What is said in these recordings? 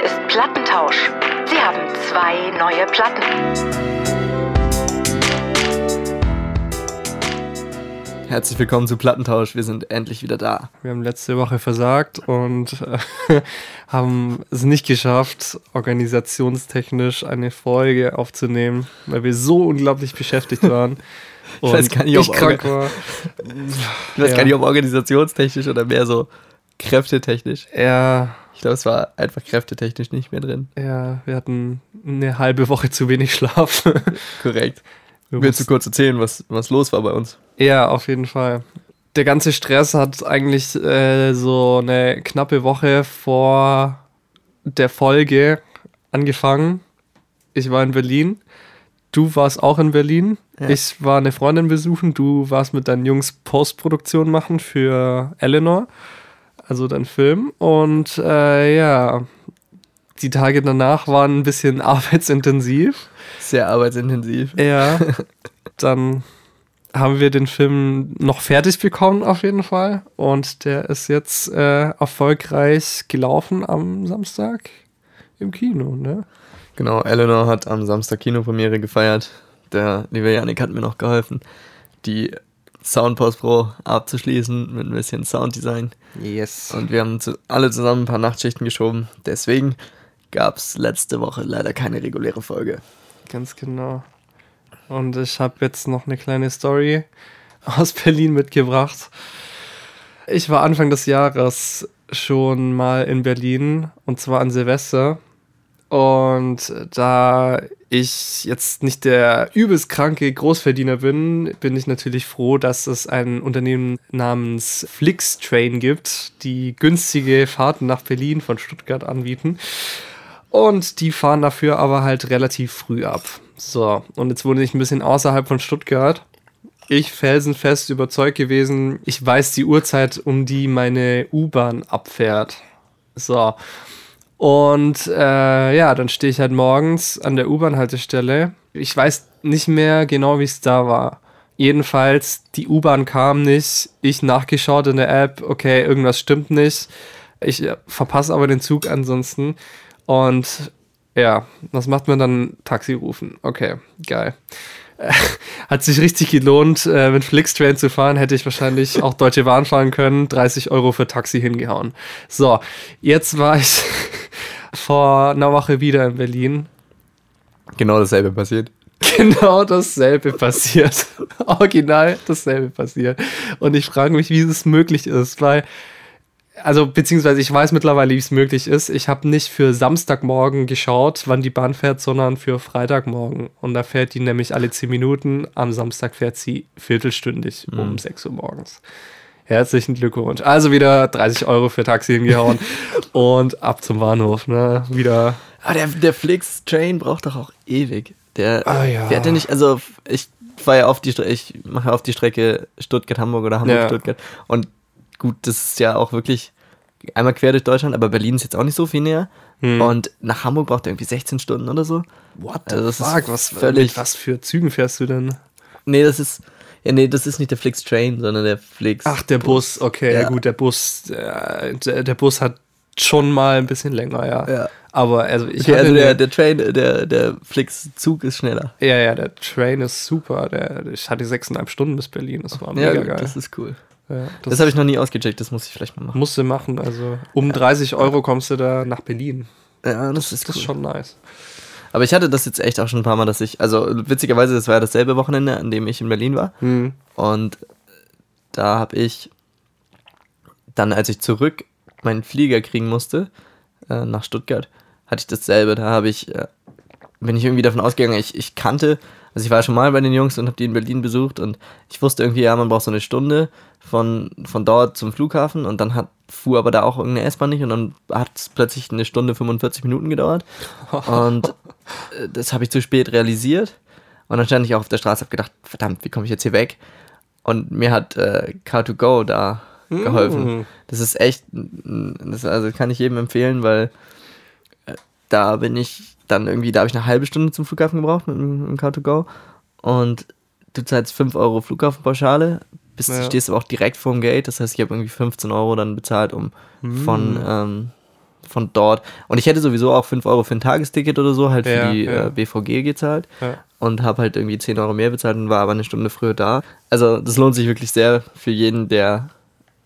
Hier ist Plattentausch. Sie haben zwei neue Platten. Herzlich willkommen zu Plattentausch. Wir sind endlich wieder da. Wir haben letzte Woche versagt und äh, haben es nicht geschafft, organisationstechnisch eine Folge aufzunehmen, weil wir so unglaublich beschäftigt waren. ich weiß gar nicht, ob, ich krank war. ich weiß Ja. gar nicht, ob organisationstechnisch oder mehr so kräftetechnisch. Ja, Ich glaube, es war einfach kräftetechnisch nicht mehr drin. ja, wir hatten eine halbe Woche zu wenig Schlaf. Korrekt. Wir Willst du kurz erzählen, was, was los war bei uns? Ja, auf jeden Fall. Der ganze Stress hat eigentlich äh, so eine knappe Woche vor der Folge angefangen. Ich war in Berlin. Du warst auch in Berlin. Ja. Ich war eine Freundin besuchen. Du warst mit deinen Jungs Postproduktion machen für Eleanor, also dein Film. Und äh, ja, die Tage danach waren ein bisschen arbeitsintensiv. Sehr arbeitsintensiv. Ja, dann haben wir den Film noch fertig bekommen, auf jeden Fall. Und der ist jetzt äh, erfolgreich gelaufen am Samstag im Kino, ne? Genau, Eleanor hat am Samstag Kinopremiere gefeiert. Der liebe Janik hat mir noch geholfen, die Soundpost Pro abzuschließen mit ein bisschen Sounddesign. Yes. Und wir haben zu, alle zusammen ein paar Nachtschichten geschoben. Deswegen gab es letzte Woche leider keine reguläre Folge. Ganz genau. Und ich habe jetzt noch eine kleine Story aus Berlin mitgebracht. Ich war Anfang des Jahres schon mal in Berlin und zwar an Silvester. Und da ich jetzt nicht der übelst kranke Großverdiener bin, bin ich natürlich froh, dass es ein Unternehmen namens Flixtrain gibt, die günstige Fahrten nach Berlin von Stuttgart anbieten. Und die fahren dafür aber halt relativ früh ab. So, und jetzt wohne ich ein bisschen außerhalb von Stuttgart. Ich felsenfest überzeugt gewesen, ich weiß die Uhrzeit, um die meine U-Bahn abfährt. So. Und äh, ja, dann stehe ich halt morgens an der U-Bahn-Haltestelle. Ich weiß nicht mehr genau, wie es da war. Jedenfalls, die U-Bahn kam nicht. Ich nachgeschaut in der App, okay, irgendwas stimmt nicht. Ich äh, verpasse aber den Zug ansonsten. Und ja, was macht man dann? Taxi rufen. Okay, geil. Hat sich richtig gelohnt, äh, mit Flixtrain zu fahren, hätte ich wahrscheinlich auch Deutsche Bahn fahren können. 30 Euro für Taxi hingehauen. So, jetzt war ich vor einer Woche wieder in Berlin. Genau dasselbe passiert. Genau dasselbe passiert. Original dasselbe passiert. Und ich frage mich, wie es möglich ist, weil, also beziehungsweise ich weiß mittlerweile, wie es möglich ist. Ich habe nicht für Samstagmorgen geschaut, wann die Bahn fährt, sondern für Freitagmorgen. Und da fährt die nämlich alle 10 Minuten. Am Samstag fährt sie viertelstündig um 6 Uhr morgens. Herzlichen Glückwunsch. Also wieder 30 Euro für Taxi hingehauen und ab zum Bahnhof. Ne? Wieder Aber der, der Flix-Train braucht doch auch ewig. Der Ah, ja. fährt ja nicht, also ich fahre ja auf die Strecke, ich mache auf die Strecke Stuttgart-Hamburg oder Ja. Hamburg-Stuttgart. Und gut, das ist ja auch wirklich einmal quer durch Deutschland, aber Berlin ist jetzt auch nicht so viel näher. Hm. Und nach Hamburg braucht er irgendwie 16 Stunden oder so. What Also das ist fuck, was, völlig- was für Zügen fährst du denn? Nee, das ist, ja, nee, das ist nicht der Flix-Train, sondern der Flix. Ach, der Bus, okay, ja, Ja. gut, der Bus, äh, der, der Bus hat schon mal ein bisschen länger, ja. Ja. Aber also ich Okay, also der, der Train, der, der Flix-Zug ist schneller. ja, ja, der Train ist super. Der, ich hatte sechseinhalb Stunden bis Berlin, das war mega Ja, geil. das ist cool. ja, Das, habe ich noch nie ausgecheckt, das muss ich vielleicht mal machen. musst du machen. Also um 30 Euro kommst du da nach Berlin. Ja, das ist Das cool. ist schon nice. Aber ich hatte das jetzt echt auch schon ein paar Mal, dass ich, also witzigerweise, das war ja dasselbe Wochenende, an dem ich in Berlin war. Hm. Und da habe ich dann, als ich zurück meinen Flieger kriegen musste, äh, nach Stuttgart, hatte ich dasselbe. Da habe ich, äh, bin ich irgendwie davon ausgegangen, ich, ich kannte, also ich war schon mal bei den Jungs und habe die in Berlin besucht und ich wusste irgendwie, ja, man braucht so eine Stunde von, von dort zum Flughafen und dann hat, fuhr aber da auch irgendeine S-Bahn nicht und dann hat es plötzlich eine Stunde 45 Minuten gedauert und äh, das habe ich zu spät realisiert und dann stand ich auch auf der Straße und habe gedacht, verdammt, wie komme ich jetzt hier weg? Und mir hat äh, Car2Go da geholfen. Mm. Das ist echt, das also kann ich jedem empfehlen, weil äh, da bin ich dann irgendwie, da habe ich eine halbe Stunde zum Flughafen gebraucht mit dem Car2Go und du zahlst 5 Euro Flughafenpauschale, bist, Ja. stehst aber auch direkt vorm Gate, das heißt, ich habe irgendwie 15 Euro dann bezahlt, um von, ähm, von dort. Und ich hätte sowieso auch 5 Euro für ein Tagesticket oder so, halt für Ja, die ja. Äh, BVG gezahlt. Und habe halt irgendwie 10 Euro mehr bezahlt und war aber eine Stunde früher da. Also das lohnt sich wirklich sehr für jeden, der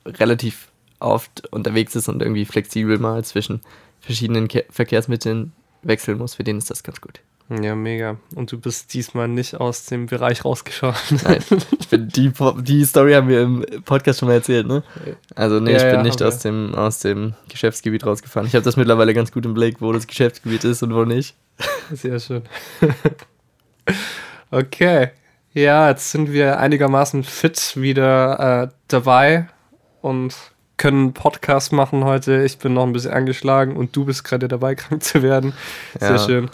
relativ oft unterwegs ist und irgendwie flexibel mal zwischen verschiedenen Ke Verkehrsmitteln wechseln muss. Für den ist das ganz gut. Ja, mega. Und du bist diesmal nicht aus dem Bereich rausgeschaut. Nein, ich bin die, die Story haben wir im Podcast schon mal erzählt, ne? Also nee, Ja, ich bin ja, nicht aus dem, aus dem Geschäftsgebiet rausgefahren. Ich habe das mittlerweile ganz gut im Blick, wo das Geschäftsgebiet ist und wo nicht. Sehr schön. okay. Ja, jetzt sind wir einigermaßen fit wieder äh, dabei und können einen Podcast machen heute. Ich bin noch ein bisschen angeschlagen und du bist gerade dabei, krank zu werden. Sehr Ja. schön.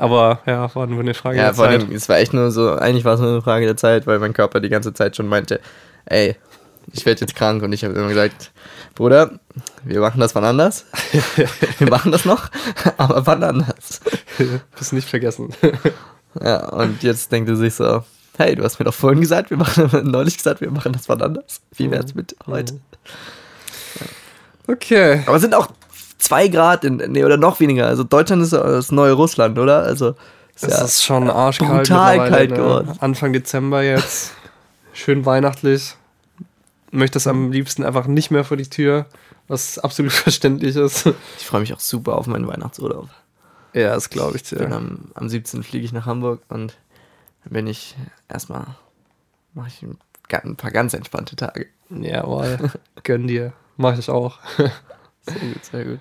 Aber ja, war nur eine Frage Ja, der vor Zeit. allem, es war echt nur so, eigentlich war es nur eine Frage der Zeit, weil mein Körper die ganze Zeit schon meinte, ey, ich werde jetzt krank und ich habe immer gesagt, Bruder, wir machen das wann anders. wir machen das noch, aber wann anders. Bist nicht vergessen. Ja, und jetzt denkt er sich so, hey, du hast mir doch vorhin gesagt, wir machen, neulich gesagt, wir machen das wann anders. Wie wär's mit heute? Okay. Aber sind auch zwei Grad, in, nee, oder noch weniger. Also Deutschland ist das neue Russland, oder? Also, ist Es ja, ist schon arschkalt. brutal mittlerweile, kalt ne? geworden. Anfang Dezember jetzt. Schön weihnachtlich. Möchte es am liebsten einfach nicht mehr vor die Tür, was absolut verständlich ist. ich freue mich auch super auf meinen Weihnachtsurlaub. Ja, das glaube ich dir. am, am 17. fliege ich nach Hamburg und dann bin ich erstmal, mache ich ein, ein paar ganz entspannte Tage. Jawohl. Gönn dir. Mach ich auch. Sehr gut, sehr gut.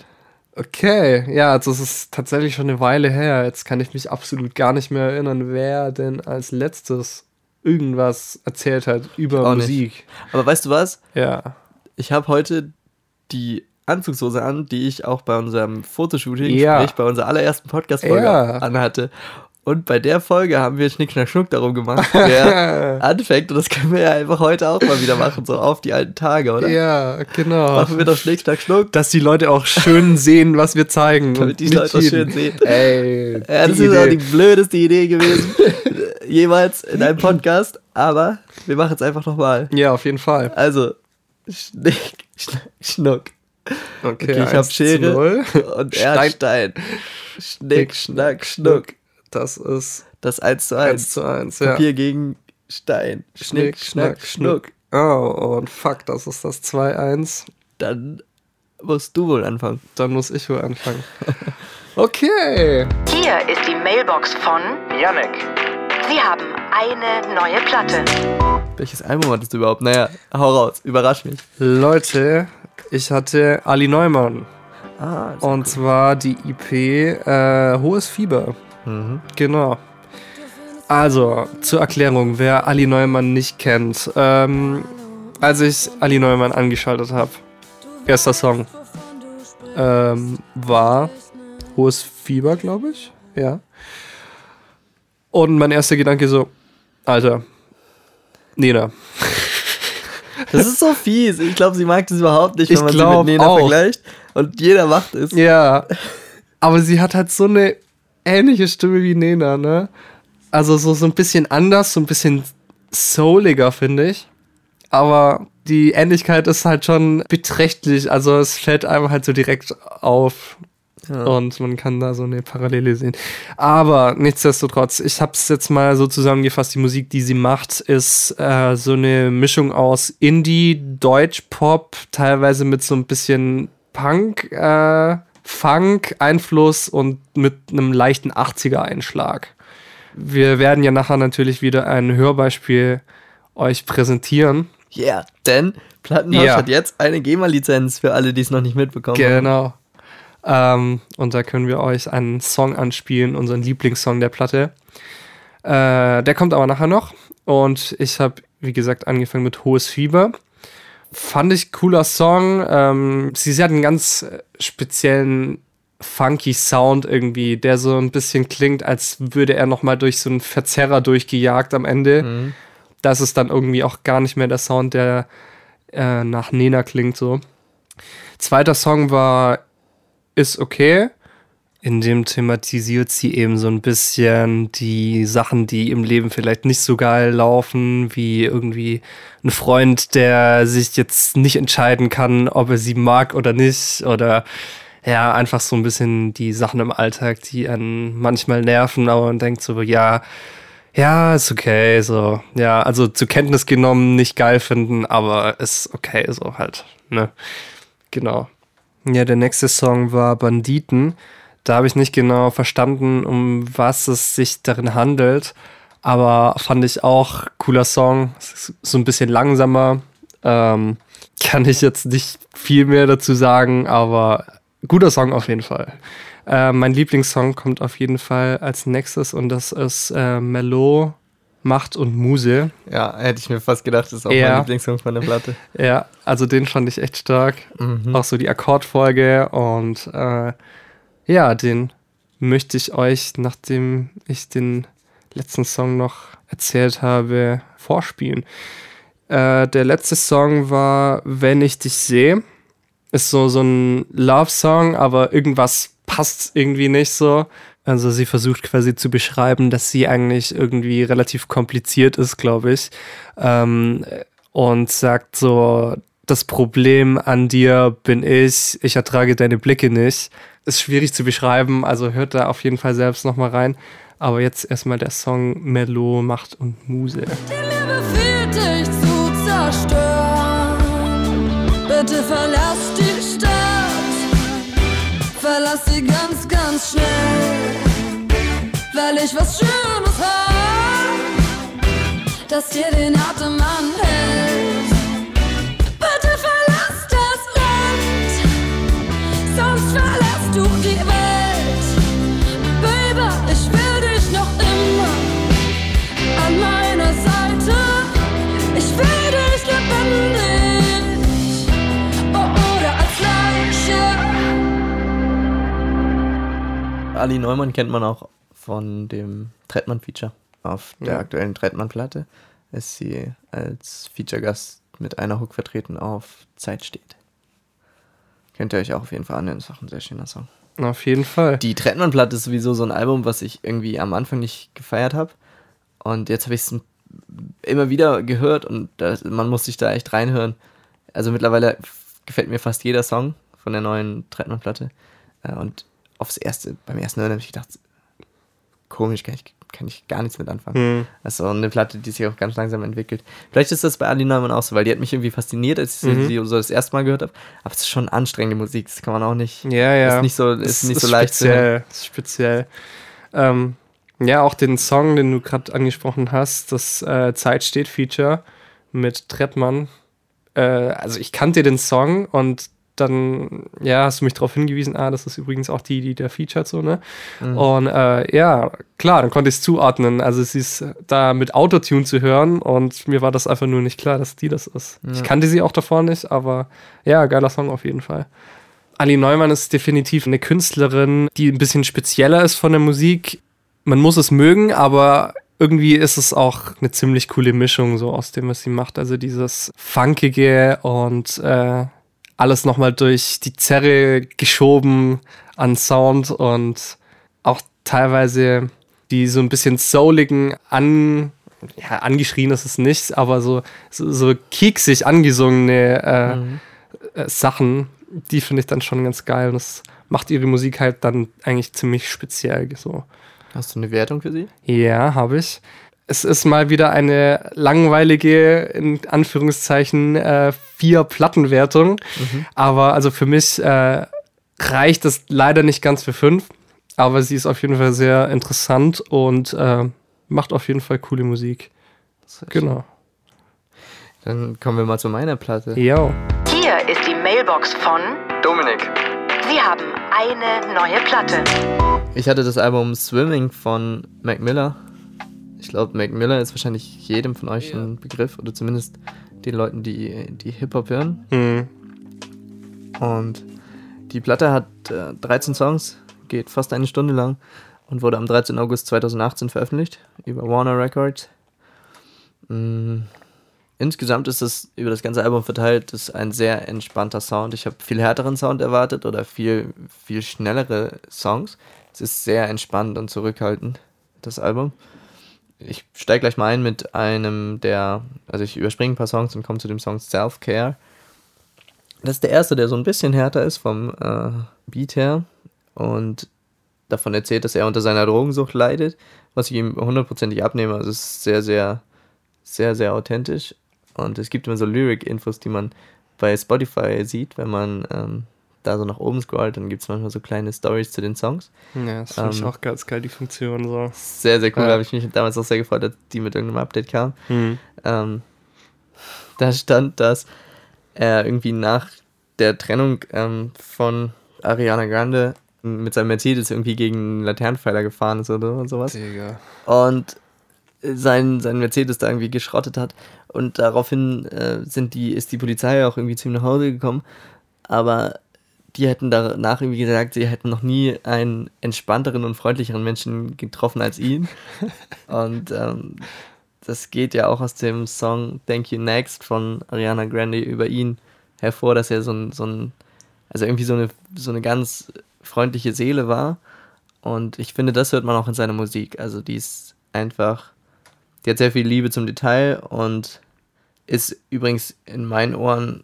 Okay, ja, also es ist tatsächlich schon eine Weile her. Jetzt kann ich mich absolut gar nicht mehr erinnern, wer denn als letztes irgendwas erzählt hat über Auch nicht. Musik. Aber weißt du was? Ja. Ich habe heute die Anzugshose an, die ich auch bei unserem Fotoshooting, Ja. sprich bei unserer allerersten Podcast-Folge Ja. anhatte. Und bei der Folge haben wir Schnick, Schnack, Schnuck darum gemacht, wer anfängt. Und das können wir ja einfach heute auch mal wieder machen, so auf die alten Tage, oder? Ja, genau. Machen wir doch Schnick, Schnack, Schnuck. Dass die Leute auch schön sehen, was wir zeigen. Damit die Leute auch schön sehen. Ey, Ja, das ist auch die blödeste Idee gewesen, jemals in einem Podcast. Aber wir machen es einfach nochmal. Ja, auf jeden Fall. Also, Schnick, Schnack, Schnuck. Okay, Okay, ich habe 1 zu Schere 0. und Stein. Schnick, Schnack, Schnuck. Das ist Das 1 zu 1 1. zu 1, ja. Papier gegen Stein. Schnick, Schnack, Schnuck. Oh, und fuck, das ist das 2-1. Dann musst du wohl anfangen. Dann muss ich wohl anfangen. Okay. Hier ist die Mailbox von Yannick. Sie haben eine neue Platte. Welches Album hattest du überhaupt? Naja, hau raus, überrasch mich. Leute, ich hatte Ali Neumann. Ah, Und zwar die IP äh, Hohes Fieber. Mhm. Genau. Also, zur Erklärung, wer Ali Neumann nicht kennt. Ähm, als ich Ali Neumann angeschaltet habe, erster Song ähm, war Hohes Fieber, glaube ich. Ja. Und mein erster Gedanke so, Alter, Nena. Das ist so fies. Ich glaube, sie mag das überhaupt nicht, wenn Ich man sie mit Nena auch. vergleicht. Und jeder macht es. Ja. Aber sie hat halt so eine ähnliche Stimme wie Nena, ne? Also so, so ein bisschen anders, so ein bisschen souliger, finde ich. Aber die Ähnlichkeit ist halt schon beträchtlich. Also es fällt einem halt so direkt auf. Ja. Und man kann da so eine Parallele sehen. Aber nichtsdestotrotz, ich habe es jetzt mal so zusammengefasst. Die Musik, die sie macht, ist äh, so eine Mischung aus Indie, Deutsch-Pop, teilweise mit so ein bisschen Punk, äh, Funk-Einfluss und mit einem leichten 80er-Einschlag. Wir werden ja nachher natürlich wieder ein Hörbeispiel euch präsentieren. Yeah, denn Plattenhaus Ja. hat jetzt eine GEMA-Lizenz für alle, die es noch nicht mitbekommen haben. Genau. Ähm, und da können wir euch einen Song anspielen, unseren Lieblingssong der Platte. Äh, der kommt aber nachher noch. Und ich habe, wie gesagt, angefangen mit Hohes Fieber. Fand ich cooler Song. Ähm, sie, sie hat einen ganz äh, speziellen funky Sound irgendwie, der so ein bisschen klingt, als würde er noch mal durch so einen Verzerrer durchgejagt am Ende. Mhm. Das ist dann irgendwie auch gar nicht mehr der Sound, der äh, nach Nena klingt so. Zweiter Song war Ist okay. In dem thematisiert sie eben so ein bisschen die Sachen, die im Leben vielleicht nicht so geil laufen, wie irgendwie ein Freund, der sich jetzt nicht entscheiden kann, ob er sie mag oder nicht, oder ja, einfach so ein bisschen die Sachen im Alltag, die einen manchmal nerven, aber man denkt so, ja, ja, ist okay, so, ja, also zur Kenntnis genommen, nicht geil finden, aber ist okay, so halt, ne, genau. Ja, der nächste Song war Banditen. Da habe ich nicht genau verstanden, um was es sich darin handelt, aber fand ich auch cooler Song, so ein bisschen langsamer, ähm, kann ich jetzt nicht viel mehr dazu sagen, aber guter Song auf jeden Fall. Äh, mein Lieblingssong kommt auf jeden Fall als nächstes und das ist äh, Melo, Macht und Muse. Ja, hätte ich mir fast gedacht, das ist auch Ja. mein Lieblingssong von der Platte. Ja, also den fand ich echt stark. Mhm. Auch so die Akkordfolge und äh, ja, den möchte ich euch, nachdem ich den letzten Song noch erzählt habe, vorspielen. Äh, der letzte Song war Wenn ich dich sehe. Ist so, so ein Love-Song, aber irgendwas passt irgendwie nicht so. Also sie versucht quasi zu beschreiben, dass sie eigentlich irgendwie relativ kompliziert ist, glaube ich. Ähm, und sagt so, das Problem an dir bin ich, ich ertrage deine Blicke nicht. Ist schwierig zu beschreiben, also hört da auf jeden Fall selbst nochmal rein. Aber jetzt erstmal der Song Melo, Macht und Muse. Die Liebe fühlt dich zu zerstören. Bitte verlass die Stadt. Verlass sie ganz, ganz schnell. Weil ich was Schönes hab, das dir den Atem anhält. Ali Neumann kennt man auch von dem Trettmann-Feature. Auf der Ja. aktuellen Trettmann-Platte ist sie als Feature-Gast mit einer Hook vertreten auf Zeit steht. Könnt ihr euch auch auf jeden Fall anhören, ist auch ein sehr schöner Song. Auf jeden Fall. Die Trettmann-Platte ist sowieso so ein Album, was ich irgendwie am Anfang nicht gefeiert habe. Und jetzt habe ich es immer wieder gehört und das, man muss sich da echt reinhören. Also mittlerweile gefällt mir fast jeder Song von der neuen Trettmann-Platte. Äh, Und aufs erste, beim ersten Hören habe ich gedacht, komisch, kann ich, kann ich gar nichts mit anfangen. Hm. Also eine Platte, die sich auch ganz langsam entwickelt. Vielleicht ist das bei Ali Neumann auch so, weil die hat mich irgendwie fasziniert, als ich Mhm. sie so das erste Mal gehört habe. Aber es ist schon anstrengende Musik, das kann man auch nicht. Ja, ja. Ist nicht so, ist nicht so leicht speziell. Ist speziell. Ähm, ja, auch den Song, den du gerade angesprochen hast, das äh, Zeit steht Feature mit Trettmann. Äh, also ich kannte den Song und dann, ja, hast du mich darauf hingewiesen, ah, das ist übrigens auch die, die der featured so, ne? Mhm. Und äh, ja, klar, dann konnte ich es zuordnen. Also sie ist da mit Autotune zu hören und mir war das einfach nur nicht klar, dass die das ist. Ich Ja. kannte sie auch davor nicht, aber ja, geiler Song auf jeden Fall. Ali Neumann ist definitiv eine Künstlerin, die ein bisschen spezieller ist von der Musik. Man muss es mögen, aber irgendwie ist es auch eine ziemlich coole Mischung so aus dem, was sie macht. Also dieses Funkige und äh, alles nochmal durch die Zerre geschoben an Sound und auch teilweise die so ein bisschen souligen an ja, angeschrien ist es nicht, aber so, so, so kieksig angesungene äh, Mhm. äh, Sachen, die finde ich dann schon ganz geil. Und das macht ihre Musik halt dann eigentlich ziemlich speziell. So. Hast du eine Wertung für sie? Ja, habe ich. Es ist mal wieder eine langweilige, in Anführungszeichen, äh, vier Plattenwertung. Aber also für mich äh, reicht es leider nicht ganz für fünf. Aber sie ist auf jeden Fall sehr interessant und äh, macht auf jeden Fall coole Musik. Genau. Dann kommen wir mal zu meiner Platte. Ja. Hier ist die Mailbox von Dominik. Sie haben eine neue Platte. Ich hatte das Album Swimming von Mac Miller. Ich glaube, Mac Miller ist wahrscheinlich jedem von euch ein Begriff oder zumindest den Leuten, die, die Hip-Hop hören. Hm. Und die Platte hat äh, 13 Songs, geht fast eine Stunde lang und wurde am 13. August 2018 veröffentlicht über Warner Records. Mm, Insgesamt ist es über das ganze Album verteilt, ist ein sehr entspannter Sound. Ich habe viel härteren Sound erwartet oder viel, viel schnellere Songs. Es ist sehr entspannt und zurückhaltend, das Album. Ich steige gleich mal ein mit einem der, also ich überspringe ein paar Songs und komme zu dem Song Self-Care. Das ist der erste, der so ein bisschen härter ist vom, äh, Beat her und davon erzählt, dass er unter seiner Drogensucht leidet, was ich ihm hundertprozentig abnehme. Also es ist sehr, sehr, sehr, sehr authentisch. Und es gibt immer so Lyric-Infos, die man bei Spotify sieht, wenn man ähm, da so nach oben scrollt, dann gibt es manchmal so kleine Stories zu den Songs. Ja, das finde ich Ähm, auch ganz geil, die Funktion so. Sehr, sehr cool. Ja. Da habe ich mich damals auch sehr gefreut, dass die mit irgendeinem Update kam. Hm. Ähm, da stand, dass er irgendwie nach der Trennung ähm, von Ariana Grande mit seinem Mercedes irgendwie gegen einen Laternenpfeiler gefahren ist oder sowas. Digga. Und sein, sein Mercedes da irgendwie geschrottet hat. Und daraufhin äh, sind die, ist die Polizei auch irgendwie zu ihm nach Hause gekommen. Aber die hätten danach irgendwie gesagt, sie hätten noch nie einen entspannteren und freundlicheren Menschen getroffen als ihn. und ähm, das geht ja auch aus dem Song Thank You Next von Ariana Grande über ihn hervor, dass er so ein, so ein also irgendwie so eine, so eine ganz freundliche Seele war. Und ich finde, das hört man auch in seiner Musik. Also die ist einfach, die hat sehr viel Liebe zum Detail und ist übrigens in meinen Ohren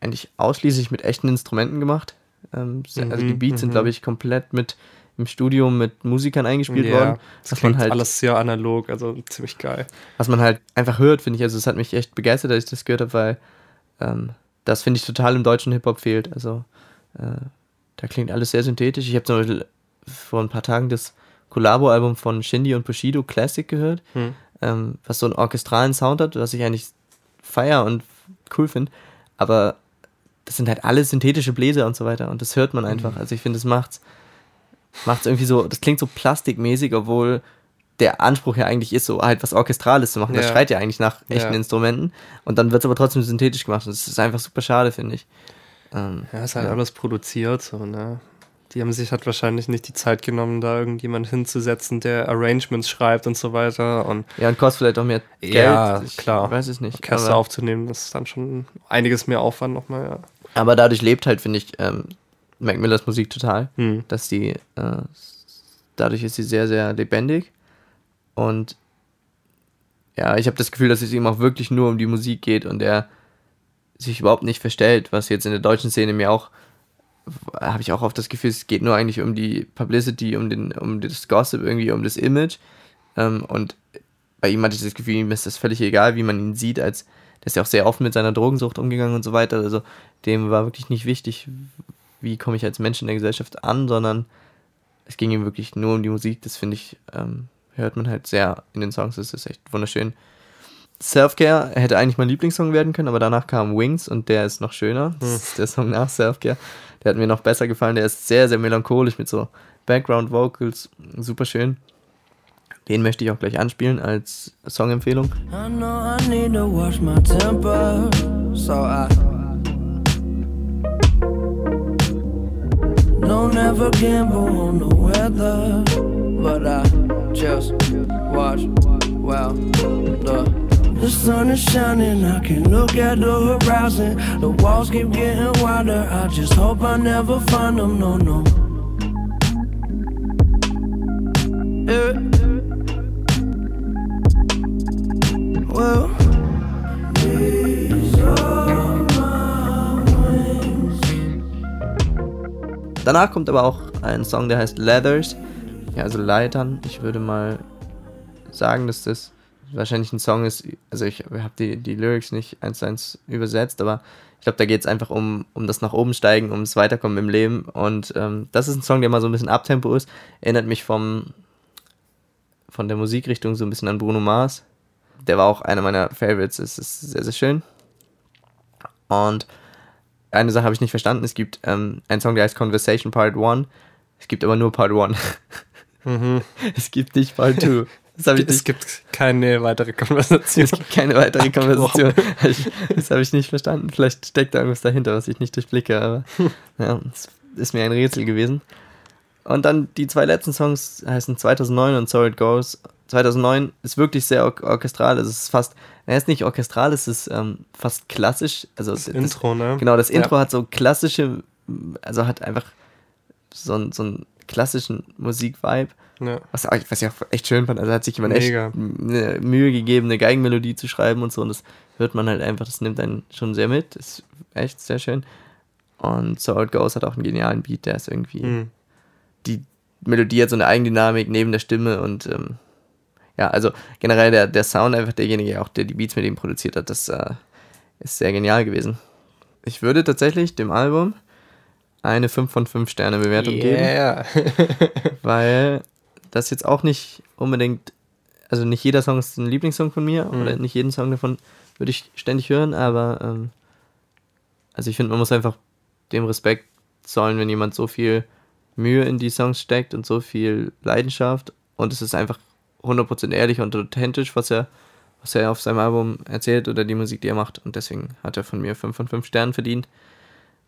eigentlich ausschließlich mit echten Instrumenten gemacht. Ähm, se- also die Mhm, Beats sind, mhm. glaube ich, komplett mit im Studio mit Musikern eingespielt Ja, worden. das klingt halt alles sehr analog, also ziemlich geil. was man halt einfach hört, finde ich. Also es hat mich echt begeistert, dass ich das gehört habe, weil ähm, das, finde ich, total im deutschen Hip-Hop fehlt. Also äh, da klingt alles sehr synthetisch. Ich habe zum Beispiel vor ein paar Tagen das Collabo-Album von Shindy und Bushido Classic gehört, Hm. ähm, was so einen orchestralen Sound hat, was ich eigentlich feier und cool finde. Aber das sind halt alle synthetische Bläser und so weiter und das hört man einfach. Also ich finde, das macht's, macht's irgendwie so, das klingt so plastikmäßig, obwohl der Anspruch ja eigentlich ist, so halt was Orchestrales zu machen. Das Ja. schreit ja eigentlich nach echten Ja. Instrumenten und dann wird es aber trotzdem synthetisch gemacht und das ist einfach super schade, finde ich. Ähm, Ja, ist halt Ja. alles produziert, so, ne? Die haben sich halt wahrscheinlich nicht die Zeit genommen, da irgendjemand hinzusetzen, der Arrangements schreibt und so weiter und ja, und kostet vielleicht auch mehr Geld. Ja, ich klar. weiß es nicht. Orchester aufzunehmen, das ist dann schon einiges mehr Aufwand nochmal, ja. Aber dadurch lebt halt, finde ich, ähm, Mac Millers Musik total. Hm. Dass die, äh, dadurch ist sie sehr, sehr lebendig. Und ja, ich habe das Gefühl, dass es ihm auch wirklich nur um die Musik geht und er sich überhaupt nicht verstellt, was jetzt in der deutschen Szene mir auch, habe ich auch oft das Gefühl, es geht nur eigentlich um die Publicity, um, den, um das Gossip, irgendwie um das Image. Ähm, und bei ihm hatte ich das Gefühl, ihm ist das völlig egal, wie man ihn sieht, als der ist ja auch sehr offen mit seiner Drogensucht umgegangen und so weiter. Also dem war wirklich nicht wichtig, wie komme ich als Mensch in der Gesellschaft an, sondern es ging ihm wirklich nur um die Musik. Das finde ich, ähm, hört man halt sehr in den Songs. Das ist echt wunderschön. Self-Care hätte eigentlich mein Lieblingssong werden können, aber danach kam Wings und der ist noch schöner. Das ist der Song nach Self-Care. Der hat mir noch besser gefallen. Der ist sehr, sehr melancholisch mit so Background-Vocals. Super schön. Den möchte ich auch gleich anspielen als Songempfehlung. I know I need to watch my temper, so I don't ever gamble on the weather, but I just watch. Well, the sun is shining, I can look at the horizon. The walls keep getting wider. I just hope I never find them. No, no. Danach kommt aber auch ein Song, der heißt Leathers, ja, also Leitern. Ich würde mal sagen, dass das wahrscheinlich ein Song ist, also ich habe die, die Lyrics nicht eins zu eins übersetzt, aber ich glaube, da geht es einfach um, um das nach oben steigen, ums Weiterkommen im Leben. Und ähm, das ist ein Song, der mal so ein bisschen Abtempo ist. Erinnert mich vom, von der Musikrichtung so ein bisschen an Bruno Mars. Der war auch einer meiner Favorites. Es ist sehr, sehr schön. Und eine Sache habe ich nicht verstanden. Es gibt ähm, einen Song, der heißt Conversation Part 1. Es gibt aber nur Part 1. Es gibt nicht Part 2. Das habe ich Es gibt keine weitere Konversation. es gibt keine weitere Konversation. Das habe ich nicht verstanden. Vielleicht steckt da irgendwas dahinter, was ich nicht durchblicke, aber ja, es ist mir ein Rätsel gewesen. Und dann die zwei letzten Songs heißen 2009 und So It Goes. 2009 ist wirklich sehr or orchestral. Also es ist fast, er ist nicht orchestral, es ist ähm, fast klassisch. Also das, Intro, ne? Genau, das Ja. Intro hat so klassische, also hat einfach so, einen- so einen klassischen Musik-Vibe. Ja. Was, was ich auch echt schön fand. Also hat sich jemand Mega. echt eine Mühe gegeben, eine Geigenmelodie zu schreiben und so. Und das hört man halt einfach, das nimmt einen schon sehr mit. Ist echt sehr schön. Und So It Goes hat auch einen genialen Beat, der ist irgendwie. Mhm. Die Melodie hat so eine Eigendynamik neben der Stimme und ähm, ja, also generell der, der Sound, einfach derjenige, auch der die Beats mit ihm produziert hat, das äh, ist sehr genial gewesen. Ich würde tatsächlich dem Album eine 5 von 5 Sterne Bewertung geben, Yeah. weil das jetzt auch nicht unbedingt, also nicht jeder Song ist ein Lieblingssong von mir oder nicht jeden Song davon würde ich ständig hören, aber ähm, also ich finde, man muss einfach dem Respekt zollen, wenn jemand so viel Mühe in die Songs steckt und so viel Leidenschaft und es ist einfach 100% ehrlich und authentisch, was er, was er auf seinem Album erzählt oder die Musik, die er macht und deswegen hat er von mir 5 von 5 Sternen verdient.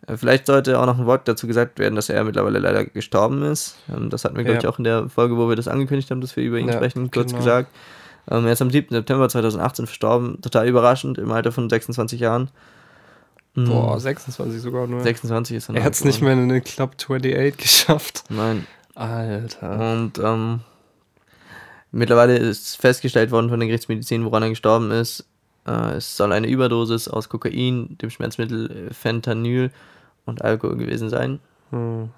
Äh, Vielleicht sollte auch noch ein Wort dazu gesagt werden, dass er mittlerweile leider gestorben ist. Ähm, Das hatten wir, glaube Ja. ich, auch in der Folge, wo wir das angekündigt haben, dass wir über ihn Ja, sprechen, kurz genau. gesagt. Ähm, Er ist am 7. September 2018 verstorben, total überraschend, im Alter von 26 Jahren. Mm, Boah, 26 sogar nur. 26 ist er er hat es nicht mehr in den Club 28 geschafft. Nein. Alter. Und ähm, mittlerweile ist festgestellt worden von der Gerichtsmedizin, woran er gestorben ist. Äh, es soll eine Überdosis aus Kokain, dem Schmerzmittel Fentanyl und Alkohol gewesen sein. Hm.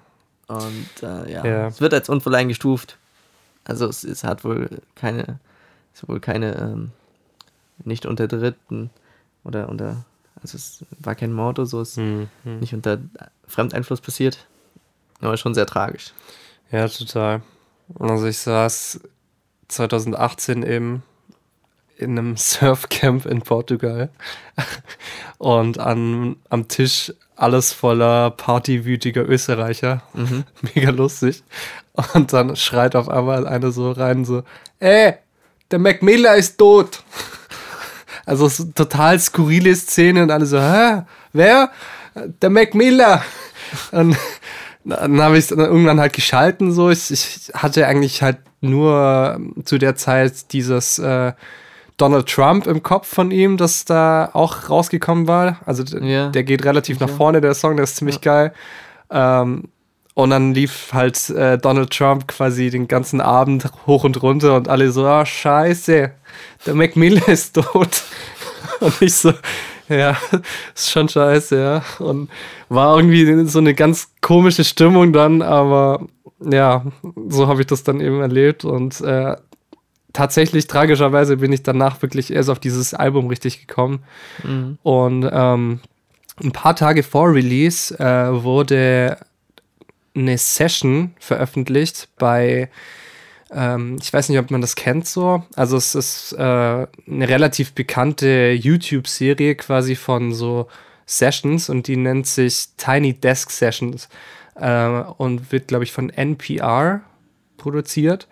Und äh, ja, Ja. es wird als Unfall eingestuft. Also es, es hat wohl keine, es ist wohl keine, ähm, nicht unter Dritten oder unter, also es war kein Mord oder so, es ist Hm. Hm. nicht unter Fremdeinfluss passiert. Aber schon sehr tragisch. Ja, total. Also ich saß 2018 eben in einem Surfcamp in Portugal und an, am Tisch alles voller partywütiger Österreicher. Mhm. Mega lustig. Und dann schreit auf einmal einer so rein so, ey, der Mac Miller ist tot. Also so total skurrile Szene und alle so, hä, wer? Der Mac Miller. Und dann habe ich es irgendwann halt geschalten so. Ich, ich hatte eigentlich halt nur zu der Zeit dieses äh, Donald Trump im Kopf von ihm, das da auch rausgekommen war. Also Ja. der geht relativ nach vorne, der Song, der ist ziemlich geil. Ähm, und dann lief halt äh, Donald Trump quasi den ganzen Abend hoch und runter und alle so, ah, scheiße, der Mac Miller ist tot. Und ich so, ja, ist schon scheiße, ja. Und war irgendwie so eine ganz komische Stimmung dann, aber ja, so habe ich das dann eben erlebt und äh, tatsächlich, tragischerweise bin ich danach wirklich erst auf dieses Album richtig gekommen. Mhm. Und ähm, ein paar Tage vor Release äh, wurde eine Session veröffentlicht bei, ähm, ich weiß nicht, ob man das kennt so. Also es ist äh, eine relativ bekannte YouTube-Serie quasi von so Sessions und die nennt sich Tiny Desk Sessions äh, und wird, glaube ich, von NPR produziert.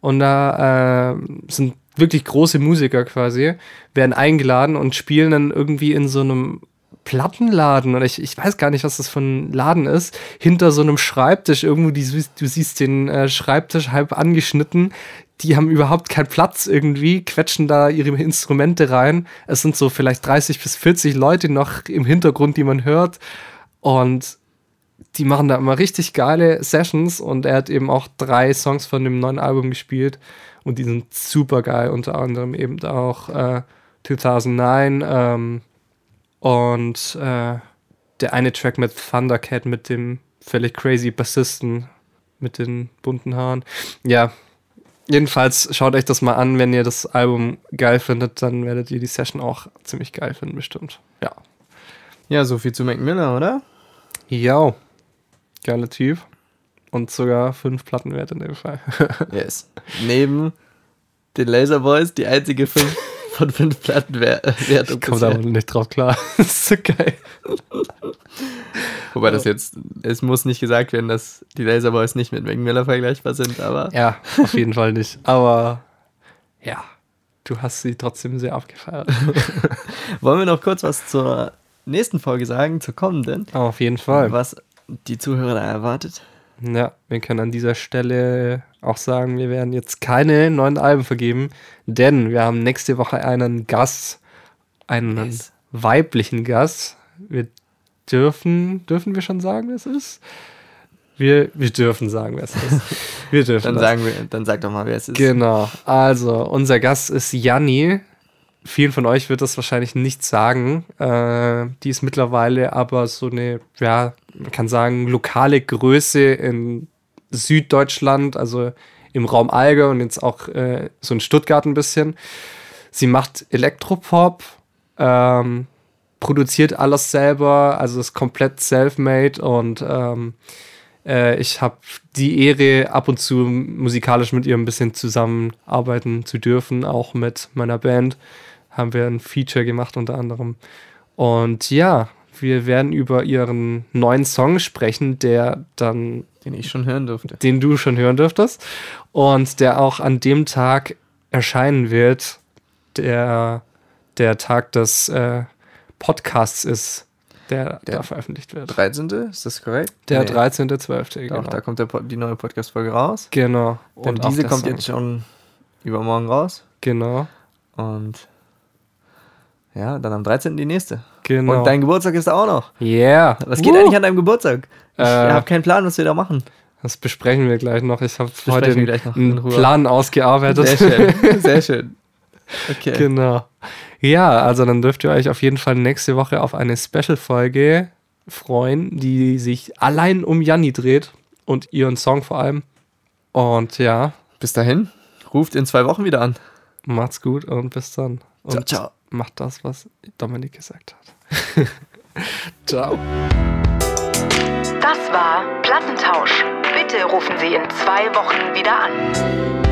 Und da äh, sind wirklich große Musiker quasi, werden eingeladen und spielen dann irgendwie in so einem Plattenladen oder ich, ich weiß gar nicht, was das für ein Laden ist, hinter so einem Schreibtisch irgendwo, die, du siehst den äh, Schreibtisch halb angeschnitten, die haben überhaupt keinen Platz irgendwie, quetschen da ihre Instrumente rein. Es sind so vielleicht 30 bis 40 Leute noch im Hintergrund, die man hört und die machen da immer richtig geile Sessions und er hat eben auch drei Songs von dem neuen Album gespielt und die sind super geil, unter anderem eben auch äh, 2009 ähm, und äh, der eine Track mit Thundercat mit dem völlig crazy Bassisten mit den bunten Haaren. Ja, jedenfalls schaut euch das mal an, wenn ihr das Album geil findet, dann werdet ihr die Session auch ziemlich geil finden, bestimmt. Ja. Ja, so viel zu Mac Miller, oder? Ja, geiler Typ. Und sogar fünf Platten wert in dem Fall. Yes. Neben den Laser Boys die einzige 5 von 5 Platten wer Wertung Ich komme da nicht drauf klar. das ist so geil. Wobei das jetzt, es muss nicht gesagt werden, dass die Laser Boys nicht mit Mac Miller vergleichbar sind, aber Ja, auf jeden Fall nicht. Aber ja, du hast sie trotzdem sehr abgefeiert. wollen wir noch kurz was zur nächsten Folge sagen, zur kommenden, auf jeden Fall. was die Zuhörer da erwartet. Ja, wir können an dieser Stelle auch sagen, wir werden jetzt keine neuen Alben vergeben, denn wir haben nächste Woche einen Gast, einen Yes. weiblichen Gast. Wir dürfen, dürfen wir schon sagen, wer es ist? Wir, wir dürfen sagen, wer es ist. Wir dürfen Dann das. sagen wir, dann sag doch mal, wer es ist. Genau. Also, unser Gast ist Janni. vielen von euch wird das wahrscheinlich nichts sagen. Äh, die ist mittlerweile aber so eine, ja, man kann sagen, lokale Größe in Süddeutschland, also im Raum Allgäu und jetzt auch äh, so in Stuttgart ein bisschen. Sie macht Elektropop, ähm, produziert alles selber, also ist komplett self-made und ähm, äh, ich habe die Ehre, ab und zu musikalisch mit ihr ein bisschen zusammenarbeiten zu dürfen, auch mit meiner Band. Haben wir ein Feature gemacht unter anderem. Und ja, wir werden über ihren neuen Song sprechen, der dann, Den ich schon hören durfte. den du schon hören dürftest und der auch an dem Tag erscheinen wird, der der Tag des äh, Podcasts ist, der, Der da veröffentlicht wird. 13. Ist das korrekt? Der Nee. 13.12. Doch, Genau. da kommt der, die neue Podcast-Folge raus. genau. Denn auch diese kommt Song. jetzt schon übermorgen raus. Genau. Und ja, dann am 13. die nächste. Genau. Und dein Geburtstag ist auch noch. yeah. Was geht Uh. eigentlich an deinem Geburtstag? Ich Äh, habe keinen Plan, was wir da machen. Das besprechen wir gleich noch. Ich habe heute einen, einen. Plan ausgearbeitet. Sehr schön. Sehr schön. Okay. Genau. Ja, also dann dürft ihr euch auf jeden Fall nächste Woche auf eine Special-Folge freuen, die sich allein um Janni dreht und ihren Song vor allem. Und ja, Bis dahin, ruft in zwei Wochen wieder an. macht's gut und bis dann. Und Ciao, ciao. Macht das, was Dominik gesagt hat. ciao. Das war Plattentausch. Bitte rufen Sie in zwei Wochen wieder an.